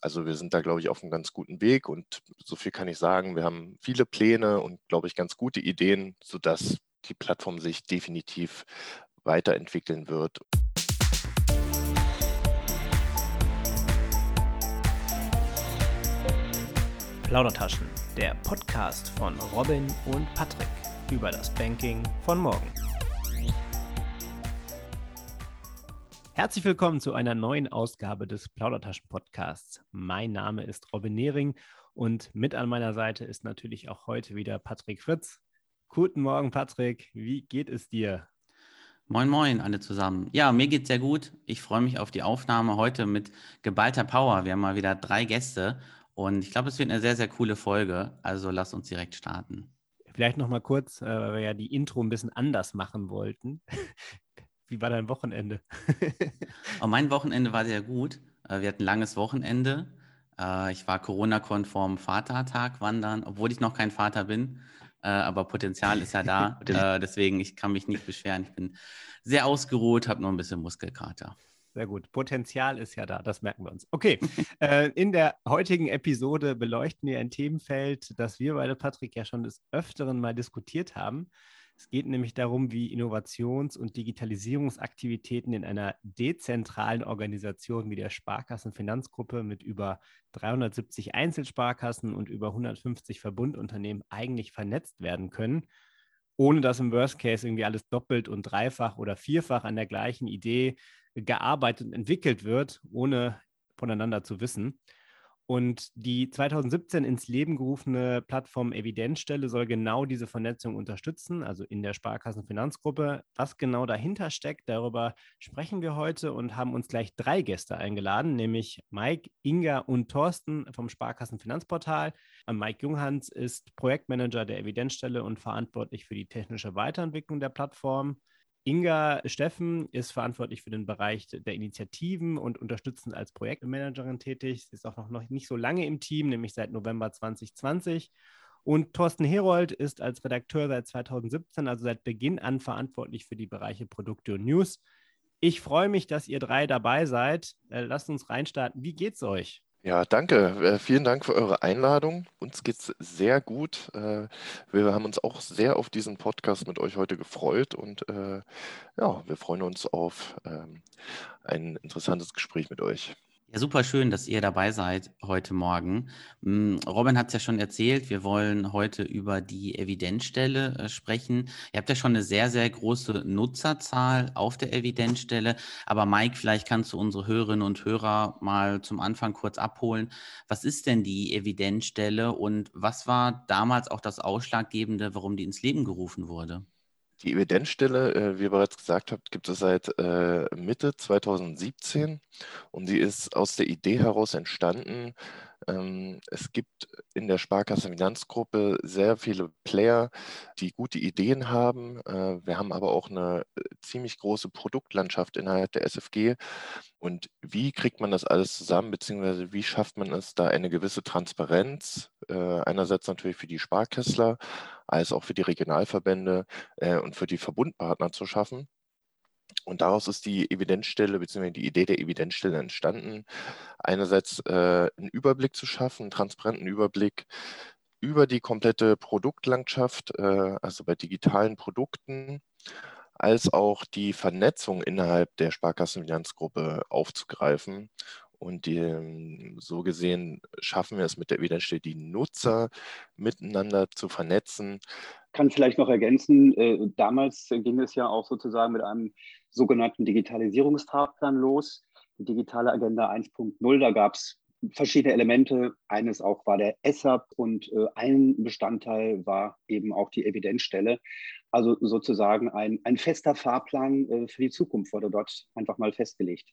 also wir sind da, glaube ich, auf einem ganz guten Weg und so viel kann ich sagen. Wir haben viele Pläne und, glaube ich, ganz gute Ideen, sodass die Plattform sich definitiv weiterentwickeln wird. Plaudertaschen, der Podcast von Robin und Patrick über das Banking von morgen. Herzlich willkommen zu einer neuen Ausgabe des Plaudertaschen-Podcasts. Mein Name ist Robin Nehring und mit an meiner Seite ist natürlich auch heute wieder Patrick Fritz. Guten Morgen, Patrick. Wie geht es dir? Moin, moin, alle zusammen. Ja, mir geht es sehr gut. Ich freue mich auf die Aufnahme heute mit geballter Power. Wir haben mal wieder drei Gäste und ich glaube, es wird eine sehr, sehr coole Folge. Also lass uns direkt starten. Vielleicht noch mal kurz, äh, weil wir ja die Intro ein bisschen anders machen wollten. Wie war dein Wochenende? oh, mein Wochenende war sehr gut. Äh, wir hatten ein langes Wochenende. Äh, ich war Corona-konform Vatertag wandern, obwohl ich noch kein Vater bin. Äh, aber Potenzial ist ja da. deswegen, ich kann mich nicht beschweren. Ich bin sehr ausgeruht, habe nur ein bisschen Muskelkater. Sehr gut. Potenzial ist ja da, das merken wir uns. Okay, in der heutigen Episode beleuchten wir ein Themenfeld, das wir beide, Patrick, ja schon des Öfteren mal diskutiert haben. Es geht nämlich darum, wie Innovations- und Digitalisierungsaktivitäten in einer dezentralen Organisation wie der Sparkassenfinanzgruppe mit über 370 Einzelsparkassen und über 150 Verbundunternehmen eigentlich vernetzt werden können, ohne dass im Worst Case irgendwie alles doppelt und dreifach oder vierfach an der gleichen Idee gearbeitet und entwickelt wird, ohne voneinander zu wissen. Und die 2017 ins Leben gerufene Plattform Evidenzstelle soll genau diese Vernetzung unterstützen, also in der Sparkassenfinanzgruppe. Was genau dahinter steckt, darüber sprechen wir heute und haben uns gleich drei Gäste eingeladen, nämlich Mike, Inga und Thorsten vom Sparkassenfinanzportal. Mike Junghans ist Projektmanager der Evidenzstelle und verantwortlich für die technische Weiterentwicklung der Plattform. Inga Steffen ist verantwortlich für den Bereich der Initiativen und unterstützend als Projektmanagerin tätig. Sie ist auch noch nicht so lange im Team, nämlich seit November 2020. Und Thorsten Herold ist als Redakteur seit 2017, also seit Beginn an verantwortlich für die Bereiche Produkte und News. Ich freue mich, dass ihr drei dabei seid. Äh, lasst uns reinstarten. Wie geht's euch? Ja, danke. Äh, vielen Dank für eure Einladung. Uns geht's sehr gut. Äh, wir haben uns auch sehr auf diesen Podcast mit euch heute gefreut und äh, ja, wir freuen uns auf ähm, ein interessantes Gespräch mit euch. Ja, super schön, dass ihr dabei seid heute Morgen. Hm, Robin hat es ja schon erzählt, wir wollen heute über die Evidenzstelle äh, sprechen. Ihr habt ja schon eine sehr, sehr große Nutzerzahl auf der Evidenzstelle. Aber Mike, vielleicht kannst du unsere Hörerinnen und Hörer mal zum Anfang kurz abholen. Was ist denn die Evidenzstelle und was war damals auch das Ausschlaggebende, warum die ins Leben gerufen wurde? Die Evidenzstelle, äh, wie ihr bereits gesagt habt, gibt es seit äh, Mitte 2017 und sie ist aus der Idee heraus entstanden, ähm, es gibt in der Sparkasse Finanzgruppe sehr viele Player, die gute Ideen haben. Äh, wir haben aber auch eine äh, ziemlich große Produktlandschaft innerhalb der SFG. Und wie kriegt man das alles zusammen, beziehungsweise wie schafft man es, da eine gewisse Transparenz, äh, einerseits natürlich für die Sparkässler, als auch für die Regionalverbände und für die Verbundpartner zu schaffen? Und daraus ist die Evidenzstelle bzw. die Idee der Evidenzstelle entstanden, einerseits äh, einen Überblick zu schaffen, einen transparenten Überblick über die komplette Produktlandschaft, äh, also bei digitalen Produkten, als auch die Vernetzung innerhalb der Sparkassenfinanzgruppe aufzugreifen. Und die, ähm, so gesehen schaffen wir es mit der Evidenzstelle, die Nutzer miteinander zu vernetzen. Kann vielleicht noch ergänzen, äh, damals ging es ja auch sozusagen mit einem sogenannten Digitalisierungsfahrplan los, die digitale Agenda 1.0. Da gab es verschiedene Elemente. Eines auch war der ESAP und äh, ein Bestandteil war eben auch die Evidenzstelle. Also sozusagen ein, ein fester Fahrplan äh, für die Zukunft wurde dort einfach mal festgelegt.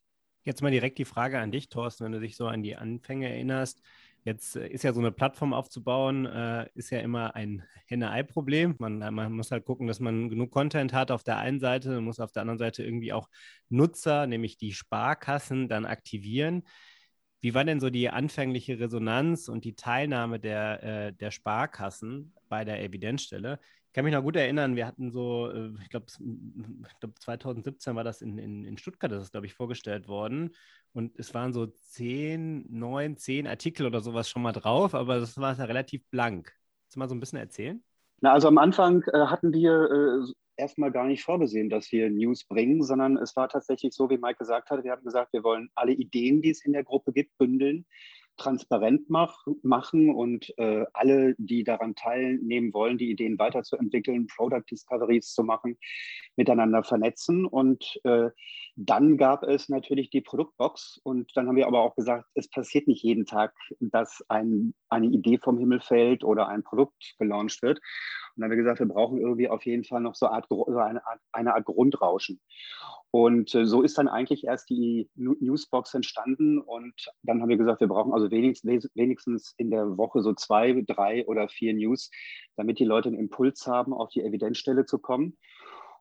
Jetzt mal direkt die Frage an dich, Thorsten, wenn du dich so an die Anfänge erinnerst. Jetzt äh, ist ja so eine Plattform aufzubauen, äh, ist ja immer ein Henne-Ei-Problem. Man, man, muss halt gucken, dass man genug Content hat auf der einen Seite, man muss auf der anderen Seite irgendwie auch Nutzer, nämlich die Sparkassen, dann aktivieren. Wie war denn so die anfängliche Resonanz und die Teilnahme der, äh, der Sparkassen bei der Evidenzstelle? Kann mich noch gut erinnern, wir hatten so, äh, ich glaube, glaub 2017 war das in, in, in Stuttgart, das ist, glaube ich, vorgestellt worden. Und es waren so zehn, neun, zehn Artikel oder sowas schon mal drauf, aber das war ja relativ blank. Kannst du mal so ein bisschen erzählen? Na, also am Anfang äh, hatten wir äh, erstmal gar nicht vorgesehen, dass wir News bringen, sondern es war tatsächlich so, wie Mike gesagt hat, wir haben gesagt, wir wollen alle Ideen, die es in der Gruppe gibt, bündeln transparent mach, machen und äh, alle, die daran teilnehmen wollen, die Ideen weiterzuentwickeln, Product Discoveries zu machen, miteinander vernetzen. Und äh, dann gab es natürlich die Produktbox und dann haben wir aber auch gesagt, es passiert nicht jeden Tag, dass ein, eine Idee vom Himmel fällt oder ein Produkt gelauncht wird. Und dann haben wir gesagt, wir brauchen irgendwie auf jeden Fall noch so, Art, so eine, Art, eine Art Grundrauschen. Und äh, so ist dann eigentlich erst die Newsbox entstanden. Und dann haben wir gesagt, wir brauchen also wenigstens, in der Woche so zwei, drei oder vier News, damit die Leute einen Impuls haben, auf die Evidenzstelle zu kommen.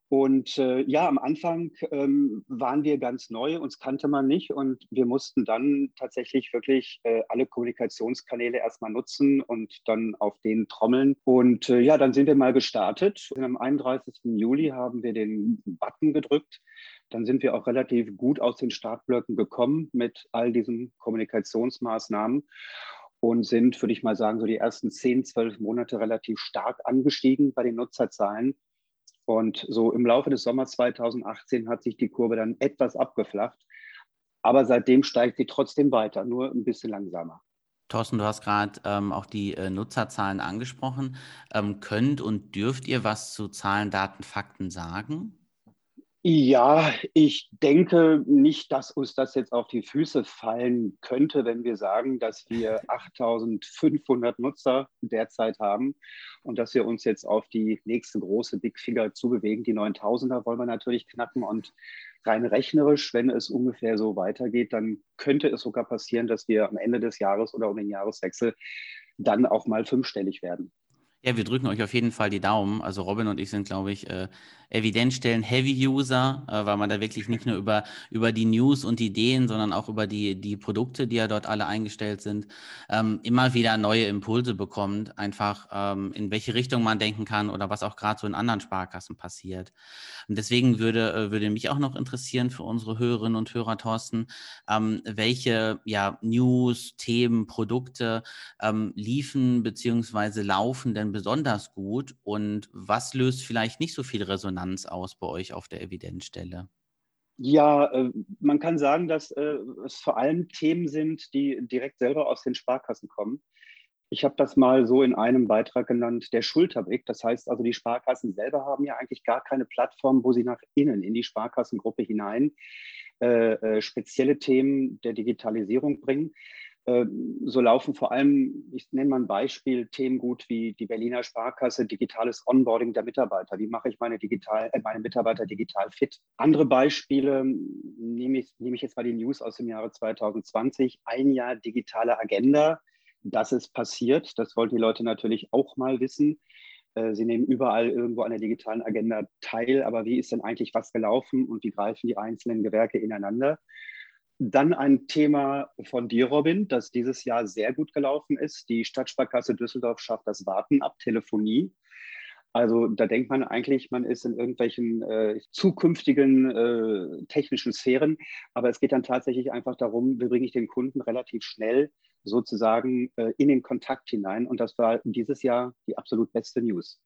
Und äh, ja, am Anfang ähm, waren wir ganz neu, uns kannte man nicht und wir mussten dann tatsächlich wirklich äh, alle Kommunikationskanäle erstmal nutzen und dann auf denen trommeln. Und äh, ja, dann sind wir mal gestartet. Und am 31. Juli haben wir den Button gedrückt. Dann sind wir auch relativ gut aus den Startblöcken gekommen mit all diesen Kommunikationsmaßnahmen und sind, würde ich mal sagen, so die ersten 10, 12 Monate relativ stark angestiegen bei den Nutzerzahlen und so im Laufe des Sommers 2018 hat sich die Kurve dann etwas abgeflacht. Aber seitdem steigt sie trotzdem weiter, nur ein bisschen langsamer. Thorsten, du hast gerade ähm, auch die äh, Nutzerzahlen angesprochen. Ähm, könnt und dürft ihr was zu Zahlen, Daten, Fakten sagen? Ja, ich denke nicht, dass uns das jetzt auf die Füße fallen könnte, wenn wir sagen, dass wir 8500 Nutzer derzeit haben und dass wir uns jetzt auf die nächste große Big Figure zubewegen. Die 9000er wollen wir natürlich knacken und rein rechnerisch, wenn es ungefähr so weitergeht, dann könnte es sogar passieren, dass wir am Ende des Jahres oder um den Jahreswechsel dann auch mal fünfstellig werden. Ja, wir drücken euch auf jeden Fall die Daumen. Also Robin und ich sind, glaube ich, äh, Evidenzstellen Heavy User, äh, weil man da wirklich nicht nur über, über die News und die Ideen, sondern auch über die, die Produkte, die ja dort alle eingestellt sind, ähm, immer wieder neue Impulse bekommt, einfach ähm, in welche Richtung man denken kann oder was auch gerade so in anderen Sparkassen passiert. Und deswegen würde, äh, würde mich auch noch interessieren für unsere Hörerinnen und Hörer, Thorsten, ähm, welche ja, News, Themen, Produkte ähm, liefen bzw. laufen denn besonders gut und was löst vielleicht nicht so viel Resonanz Resonanz aus bei euch auf der Evidenzstelle? Ja, äh, man kann sagen, dass äh, es vor allem Themen sind, die direkt selber aus den Sparkassen kommen. Ich habe das mal so in einem Beitrag genannt, der Schulterblick. Das heißt also, die Sparkassen selber haben ja eigentlich gar keine Plattform, wo sie nach innen in die Sparkassengruppe hinein äh, äh spezielle Themen der Digitalisierung bringen. Ähm, so laufen vor allem, ich nenne mal ein Beispiel, Themen gut wie die Berliner Sparkasse, digitales Onboarding der Mitarbeiter. Wie mache ich meine, digital, äh, meine Mitarbeiter digital fit? Andere Beispiele nehme ich, nehme ich jetzt mal die News aus dem Jahre 2020. Ein Jahr digitale Agenda. Das ist passiert. Das wollten die Leute natürlich auch mal wissen. Äh, sie nehmen überall irgendwo an der digitalen Agenda teil, aber wie ist denn eigentlich was gelaufen und wie greifen die einzelnen Gewerke ineinander? Dann ein Thema von dir, Robin, das dieses Jahr sehr gut gelaufen ist. Die Stadtsparkasse Düsseldorf schafft das Warten ab Telefonie. Also da denkt man eigentlich, man ist in irgendwelchen äh, zukünftigen äh, technischen Sphären, aber es geht dann tatsächlich einfach darum, wie bringe ich den Kunden relativ schnell sozusagen äh, in den Kontakt hinein. Und das war dieses Jahr die absolut beste News.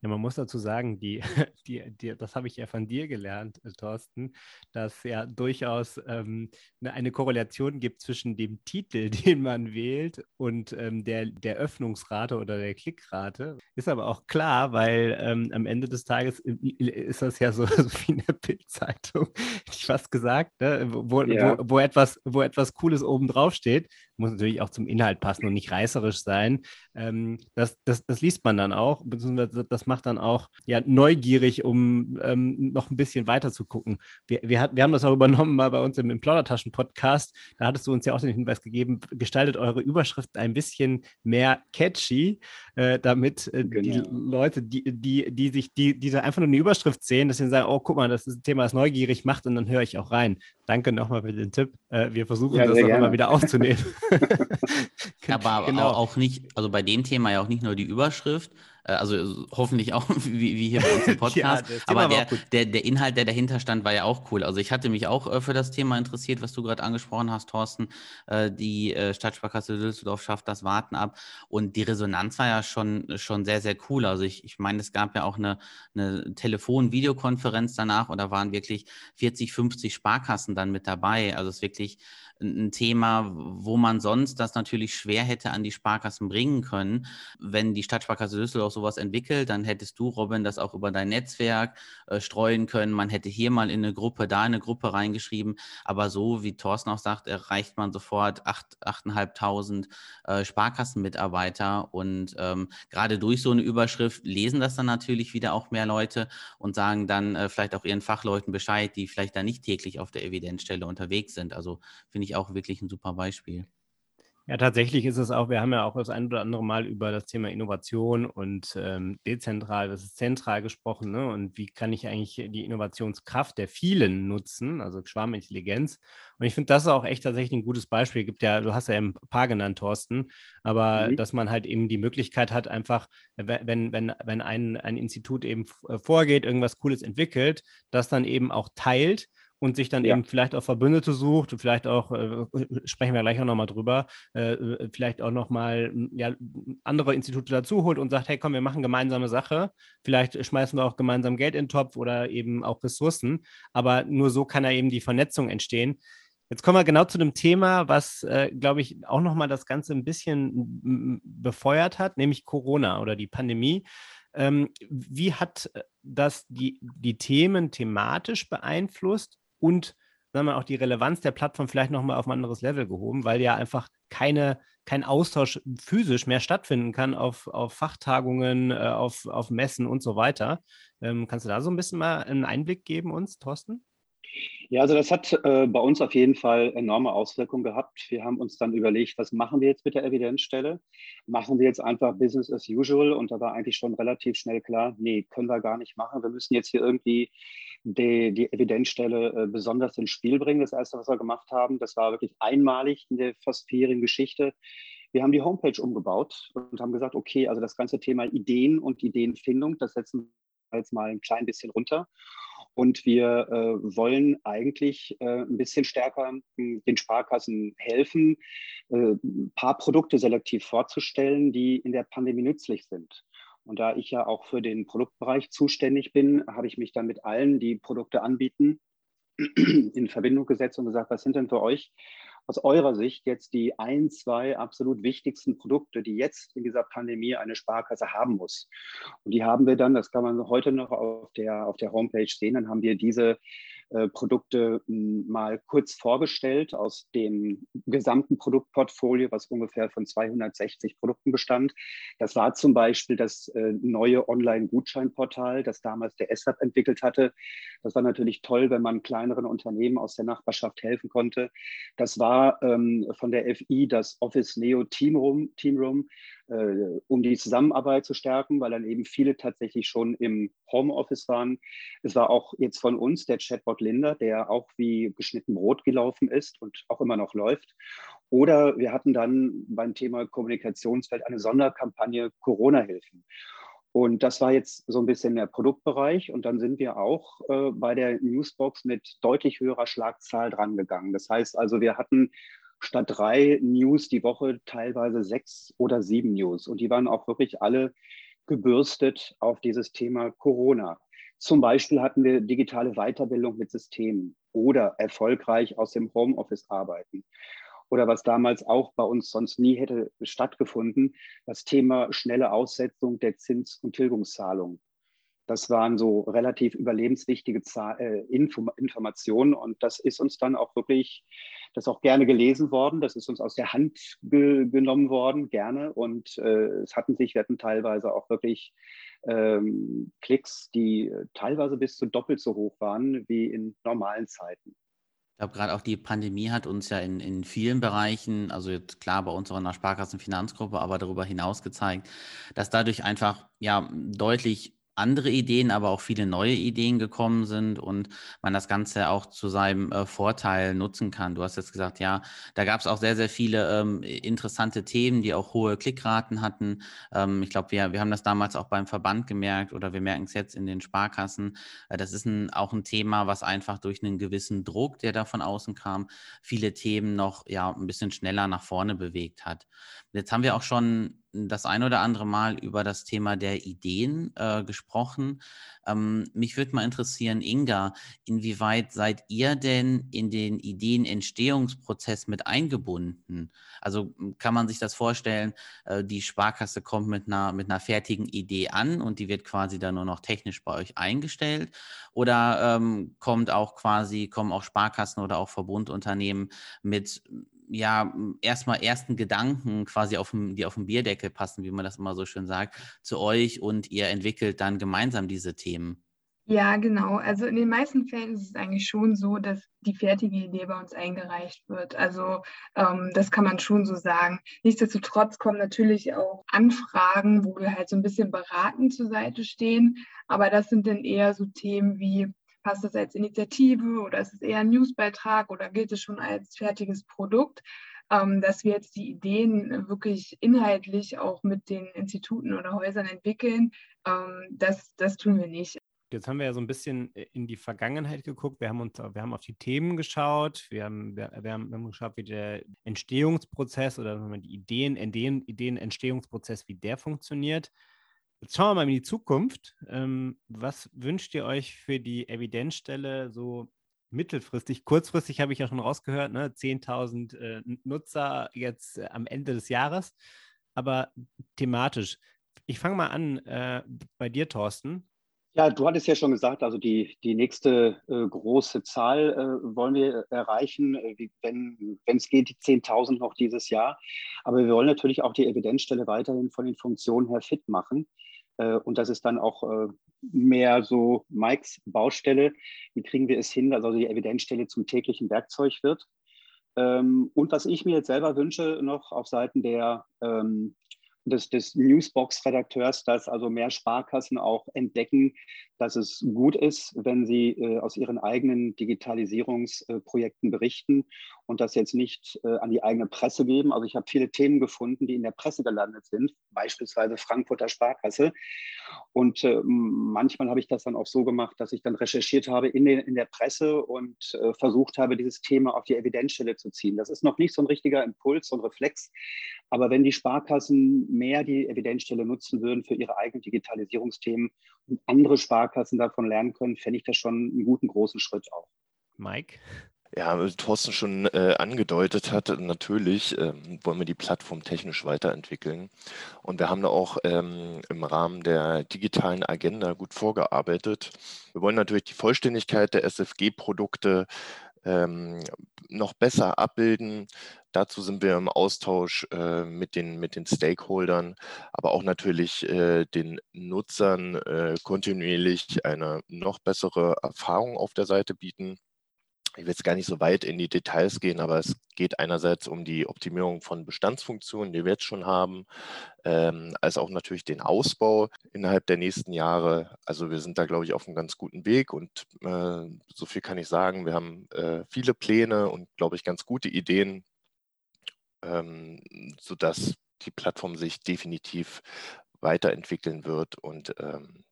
Ja, man muss dazu sagen, die, die, die, das habe ich ja von dir gelernt, äh, Thorsten, dass ja durchaus ähm, ne, eine Korrelation gibt zwischen dem Titel, den man wählt, und ähm, der, der Öffnungsrate oder der Klickrate. Ist aber auch klar, weil ähm, am Ende des Tages äh, ist das ja so, so wie in der Bildzeitung, ich fast gesagt, ne? wo, ja. wo, wo, etwas, wo etwas Cooles oben drauf steht, muss natürlich auch zum Inhalt passen und nicht reißerisch sein. Ähm, das, das, das liest man dann auch, beziehungsweise das macht dann auch ja, neugierig, um ähm, noch ein bisschen weiter zu gucken. Wir, wir, hat, wir haben das auch übernommen mal bei uns im, im Plaudertaschen-Podcast. Da hattest du uns ja auch den Hinweis gegeben, gestaltet eure Überschrift ein bisschen mehr catchy, äh, damit äh, genau. die Leute, die, die, die sich, die, die einfach nur eine Überschrift sehen, dass sie sagen, oh, guck mal, das ist ein Thema, das neugierig macht und dann höre ich auch rein. Danke nochmal für den Tipp. Äh, wir versuchen ja, das auch immer wieder aufzunehmen. Aber genau. auch nicht, also bei dem Thema ja auch nicht nur die Überschrift, also hoffentlich auch wie, wie hier bei uns im Podcast. ja, aber der, der, der Inhalt, der dahinter stand, war ja auch cool. Also ich hatte mich auch äh, für das Thema interessiert, was du gerade angesprochen hast, Thorsten. Äh, die äh, Stadtsparkasse Düsseldorf schafft das Warten ab. Und die Resonanz war ja schon, schon sehr, sehr cool. Also ich, ich meine, es gab ja auch eine, eine Telefon-Videokonferenz danach und da waren wirklich 40, 50 Sparkassen dann mit dabei. Also es ist wirklich ein Thema, wo man sonst das natürlich schwer hätte an die Sparkassen bringen können. Wenn die Stadtsparkasse Düsseldorf sowas entwickelt, dann hättest du, Robin, das auch über dein Netzwerk äh, streuen können. Man hätte hier mal in eine Gruppe, da in eine Gruppe reingeschrieben. Aber so, wie Thorsten auch sagt, erreicht man sofort 8.500 äh, Sparkassenmitarbeiter. Und ähm, gerade durch so eine Überschrift lesen das dann natürlich wieder auch mehr Leute und sagen dann äh, vielleicht auch ihren Fachleuten Bescheid, die vielleicht da nicht täglich auf der Evidenzstelle unterwegs sind. Also finde ich auch wirklich ein super Beispiel. Ja, tatsächlich ist es auch, wir haben ja auch das ein oder andere Mal über das Thema Innovation und ähm, dezentral, das ist zentral gesprochen, ne? Und wie kann ich eigentlich die Innovationskraft der vielen nutzen, also Schwarmintelligenz. Und ich finde, das ist auch echt tatsächlich ein gutes Beispiel. Gibt ja, du hast ja ein paar genannt, Thorsten, aber mhm. dass man halt eben die Möglichkeit hat, einfach, wenn, wenn, wenn ein, ein Institut eben vorgeht, irgendwas Cooles entwickelt, das dann eben auch teilt und sich dann ja. eben vielleicht auch Verbündete sucht vielleicht auch, äh, sprechen wir gleich auch nochmal drüber, äh, äh, vielleicht auch nochmal ja, andere Institute dazu holt und sagt, hey komm, wir machen gemeinsame Sache. Vielleicht schmeißen wir auch gemeinsam Geld in den Topf oder eben auch Ressourcen. Aber nur so kann da eben die Vernetzung entstehen. Jetzt kommen wir genau zu dem Thema, was, äh, glaube ich, auch nochmal das Ganze ein bisschen befeuert hat, nämlich Corona oder die Pandemie. Ähm, wie hat äh, das die, die Themen thematisch beeinflusst und sagen wir, auch die Relevanz der Plattform vielleicht nochmal auf ein anderes Level gehoben, weil ja einfach keine, kein Austausch physisch mehr stattfinden kann auf, auf Fachtagungen, äh, auf, auf Messen und so weiter. Ähm, kannst du da so ein bisschen mal einen Einblick geben uns, Thorsten? Ja, also das hat äh, bei uns auf jeden Fall enorme Auswirkungen gehabt. Wir haben uns dann überlegt, was machen wir jetzt mit der Evidenzstelle? Machen wir jetzt einfach Business as usual? Und da war eigentlich schon relativ schnell klar, nee, können wir gar nicht machen. Wir müssen jetzt hier irgendwie die, die Evidenzstelle äh, besonders ins Spiel bringen. Das Erste, was wir gemacht haben, das war wirklich einmalig in der fast Geschichte. Wir haben die Homepage umgebaut und haben gesagt, okay, also das ganze Thema Ideen und Ideenfindung, das setzen wir jetzt mal ein klein bisschen runter und wir äh, wollen eigentlich äh, ein bisschen stärker äh, den Sparkassen helfen, äh, ein paar Produkte selektiv vorzustellen, die in der Pandemie nützlich sind. Und da ich ja auch für den Produktbereich zuständig bin, habe ich mich dann mit allen, die Produkte anbieten, in Verbindung gesetzt und gesagt, was sind denn für euch aus eurer Sicht jetzt die ein, zwei absolut wichtigsten Produkte, die jetzt in dieser Pandemie eine Sparkasse haben muss? Und die haben wir dann, das kann man heute noch auf der, auf der Homepage sehen, dann haben wir diese äh, Produkte hm, mal kurz vorgestellt aus dem gesamten Produktportfolio, was ungefähr von 260 Produkten bestand. Das war zum Beispiel das äh, neue Online-Gutscheinportal, das damals der SAP entwickelt hatte. Das war natürlich toll, wenn man kleineren Unternehmen aus der Nachbarschaft helfen konnte. Das war ähm, von der FI das Office Neo Teamroom, Teamroom um die Zusammenarbeit zu stärken, weil dann eben viele tatsächlich schon im Homeoffice waren. Es war auch jetzt von uns der Chatbot Linda, der auch wie geschnitten Brot gelaufen ist und auch immer noch läuft. Oder wir hatten dann beim Thema Kommunikationsfeld eine Sonderkampagne Corona-Hilfen. Und das war jetzt so ein bisschen der Produktbereich. Und dann sind wir auch äh, bei der Newsbox mit deutlich höherer Schlagzahl drangegangen. Das heißt also, wir hatten statt drei News die Woche teilweise sechs oder sieben News. Und die waren auch wirklich alle gebürstet auf dieses Thema Corona. Zum Beispiel hatten wir digitale Weiterbildung mit Systemen oder erfolgreich aus dem Homeoffice arbeiten. Oder was damals auch bei uns sonst nie hätte stattgefunden, das Thema schnelle Aussetzung der Zins- und Tilgungszahlung. Das waren so relativ überlebenswichtige äh, Informationen und das ist uns dann auch wirklich, das ist auch gerne gelesen worden, das ist uns aus der Hand ge genommen worden, gerne und äh, es hatten sich, wir hatten teilweise auch wirklich ähm, Klicks, die teilweise bis zu doppelt so hoch waren wie in normalen Zeiten. Ich glaube, gerade auch die Pandemie hat uns ja in, in vielen Bereichen, also jetzt klar bei uns auch in der Sparkassenfinanzgruppe, aber darüber hinaus gezeigt, dass dadurch einfach ja deutlich andere Ideen, aber auch viele neue Ideen gekommen sind und man das Ganze auch zu seinem äh, Vorteil nutzen kann. Du hast jetzt gesagt, ja, da gab es auch sehr, sehr viele ähm, interessante Themen, die auch hohe Klickraten hatten. Ähm, ich glaube, wir, wir haben das damals auch beim Verband gemerkt oder wir merken es jetzt in den Sparkassen. Äh, das ist ein, auch ein Thema, was einfach durch einen gewissen Druck, der da von außen kam, viele Themen noch ja, ein bisschen schneller nach vorne bewegt hat. Jetzt haben wir auch schon das ein oder andere Mal über das Thema der Ideen äh, gesprochen. Ähm, mich würde mal interessieren, Inga, inwieweit seid ihr denn in den Ideenentstehungsprozess mit eingebunden? Also kann man sich das vorstellen, äh, die Sparkasse kommt mit einer, mit einer fertigen Idee an und die wird quasi dann nur noch technisch bei euch eingestellt? Oder ähm, kommt auch quasi, kommen auch Sparkassen oder auch Verbundunternehmen mit ja, erstmal ersten Gedanken quasi auf dem, die auf dem Bierdeckel passen, wie man das immer so schön sagt, zu euch und ihr entwickelt dann gemeinsam diese Themen. Ja, genau. Also in den meisten Fällen ist es eigentlich schon so, dass die fertige Idee bei uns eingereicht wird. Also ähm, das kann man schon so sagen. Nichtsdestotrotz kommen natürlich auch Anfragen, wo wir halt so ein bisschen beratend zur Seite stehen. Aber das sind dann eher so Themen wie, passt das als Initiative oder ist es eher ein Newsbeitrag oder gilt es schon als fertiges Produkt? Ähm, dass wir jetzt die Ideen wirklich inhaltlich auch mit den Instituten oder Häusern entwickeln, ähm, das, das tun wir nicht. Jetzt haben wir ja so ein bisschen äh, in die Vergangenheit geguckt. Wir haben uns, wir haben auf die Themen geschaut. Wir haben, wir, wir haben, wir haben geschaut, wie der Entstehungsprozess oder die Ideen, Ideen, Ideenentstehungsprozess, wie der funktioniert. Jetzt schauen wir mal in die Zukunft. Ähm, was wünscht ihr euch für die Evidenzstelle so mittelfristig? Kurzfristig habe ich ja schon rausgehört, ne? 10.000 äh, Nutzer jetzt äh, am Ende des Jahres. Aber thematisch, ich fange mal an äh, bei dir, Thorsten. Ja, du hattest ja schon gesagt, also die, die nächste äh, große Zahl äh, wollen wir erreichen, äh, wenn es geht, die 10.000 noch dieses Jahr. Aber wir wollen natürlich auch die Evidenzstelle weiterhin von den Funktionen her fit machen. Äh, und das ist dann auch äh, mehr so Mikes Baustelle. Wie kriegen wir es hin, dass also die Evidenzstelle zum täglichen Werkzeug wird? Ähm, und was ich mir jetzt selber wünsche, noch auf Seiten der ähm, des, des Newsbox-Redakteurs, dass also mehr Sparkassen auch entdecken, dass es gut ist, wenn sie äh, aus ihren eigenen Digitalisierungsprojekten berichten und das jetzt nicht äh, an die eigene Presse geben. Also ich habe viele Themen gefunden, die in der Presse gelandet sind, beispielsweise Frankfurter Sparkasse. Und äh, manchmal habe ich das dann auch so gemacht, dass ich dann recherchiert habe in, den, in der Presse und äh, versucht habe, dieses Thema auf die Evidenzstelle zu ziehen. Das ist noch nicht so ein richtiger Impuls und Reflex, aber wenn die Sparkassen mehr die Evidenzstelle nutzen würden für ihre eigenen Digitalisierungsthemen und andere Sparkassen davon lernen können, fände ich das schon einen guten großen Schritt auch. Mike? Ja, wie Thorsten schon äh, angedeutet hat, natürlich ähm, wollen wir die Plattform technisch weiterentwickeln. Und wir haben da auch ähm, im Rahmen der digitalen Agenda gut vorgearbeitet. Wir wollen natürlich die Vollständigkeit der SFG-Produkte ähm, noch besser abbilden. Dazu sind wir im Austausch äh, mit, den, mit den Stakeholdern, aber auch natürlich äh, den Nutzern äh, kontinuierlich eine noch bessere Erfahrung auf der Seite bieten ich will jetzt gar nicht so weit in die Details gehen, aber es geht einerseits um die Optimierung von Bestandsfunktionen, die wir jetzt schon haben, ähm, als auch natürlich den Ausbau innerhalb der nächsten Jahre. Also wir sind da, glaube ich, auf einem ganz guten Weg und äh, so viel kann ich sagen. Wir haben äh, viele Pläne und, glaube ich, ganz gute Ideen, ähm, sodass die Plattform sich definitiv weiterentwickeln wird und ähm,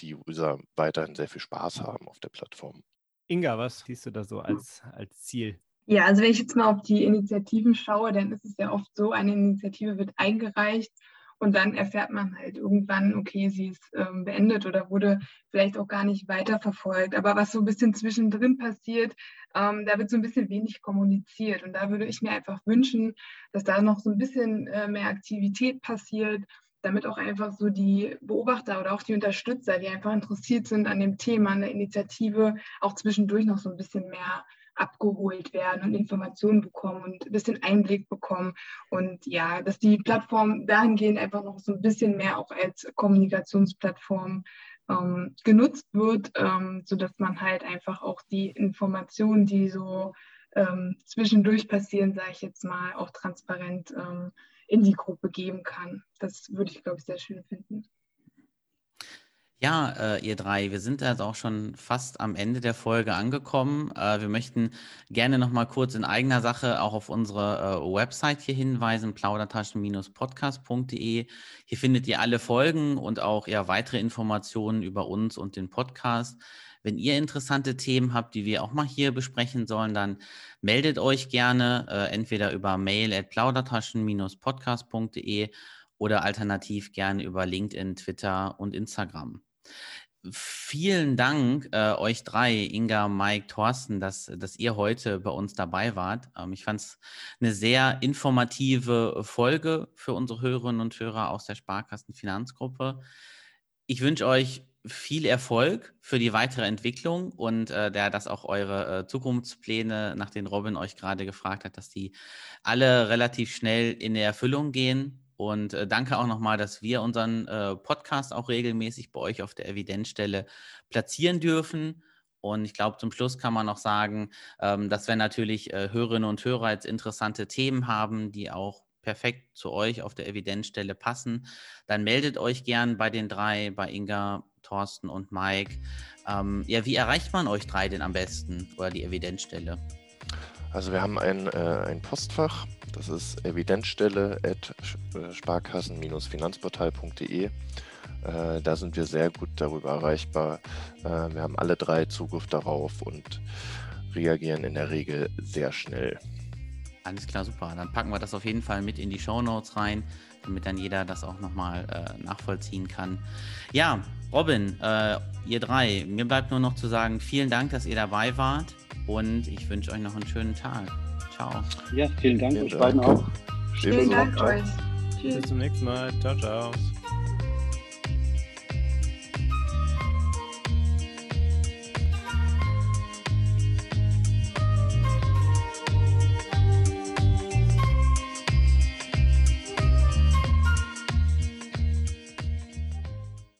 die User weiterhin sehr viel Spaß haben auf der Plattform. Inga, was siehst du da so als, als Ziel? Ja, also wenn ich jetzt mal auf die Initiativen schaue, dann ist es ja oft so, eine Initiative wird eingereicht und dann erfährt man halt irgendwann, okay, sie ist ähm, beendet oder wurde vielleicht auch gar nicht weiterverfolgt. Aber was so ein bisschen zwischendrin passiert, ähm, da wird so ein bisschen wenig kommuniziert. Und da würde ich mir einfach wünschen, dass da noch so ein bisschen äh, mehr Aktivität passiert damit auch einfach so die Beobachter oder auch die Unterstützer, die einfach interessiert sind an dem Thema, an der Initiative, auch zwischendurch noch so ein bisschen mehr abgeholt werden und Informationen bekommen und ein bisschen Einblick bekommen. Und ja, dass die Plattform dahingehend einfach noch so ein bisschen mehr auch als Kommunikationsplattform ähm, genutzt wird, ähm, sodass man halt einfach auch die Informationen, die so ähm, zwischendurch passieren, sage ich jetzt mal, auch transparent ähm, in die Gruppe geben kann. Das würde ich, glaube ich, sehr schön finden. Ja, äh, ihr drei, wir sind jetzt auch schon fast am Ende der Folge angekommen. Äh, wir möchten gerne noch mal kurz in eigener Sache auch auf unsere äh, Website hier hinweisen, plaudertaschen-podcast.de. Hier findet ihr alle Folgen und auch ja, weitere Informationen über uns und den Podcast. Wenn ihr interessante Themen habt, die wir auch mal hier besprechen sollen, dann meldet euch gerne äh, entweder über mail at plaudertaschen-podcast.de oder alternativ gerne über LinkedIn, Twitter und Instagram. Vielen Dank äh, euch drei, Inga, Mike, Thorsten, dass, dass ihr heute bei uns dabei wart. Ähm, ich fand es eine sehr informative Folge für unsere Hörerinnen und Hörer aus der Sparkassen Finanzgruppe. Ich wünsche euch viel Erfolg für die weitere Entwicklung und äh, der, dass auch eure äh, Zukunftspläne, nach denen Robin euch gerade gefragt hat, dass die alle relativ schnell in die Erfüllung gehen. Und äh, danke auch nochmal, dass wir unseren äh, Podcast auch regelmäßig bei euch auf der Evidenzstelle platzieren dürfen. Und ich glaube, zum Schluss kann man noch sagen, ähm, dass wenn natürlich äh, Hörerinnen und Hörer jetzt interessante Themen haben, die auch perfekt zu euch auf der Evidenzstelle passen, dann meldet euch gern bei den drei, bei Inga, Thorsten und Mike. Ähm, ja, wie erreicht man euch drei denn am besten oder die Evidenzstelle? Also wir haben ein, äh, ein Postfach, das ist evidenzstelle at äh. Äh, da sind wir sehr gut darüber erreichbar. Äh, wir haben alle drei Zugriff darauf und reagieren in der Regel sehr schnell. Alles klar, super. Dann packen wir das auf jeden Fall mit in die Show Notes rein, damit dann jeder das auch nochmal äh, nachvollziehen kann. Ja, Robin, äh, ihr drei, mir bleibt nur noch zu sagen, vielen Dank, dass ihr dabei wart und ich wünsche euch noch einen schönen Tag. Ciao. Ja, vielen Dank euch beiden auch. Vielen Dank euch. Tschüss. Bis zum nächsten Mal. Ciao, ciao.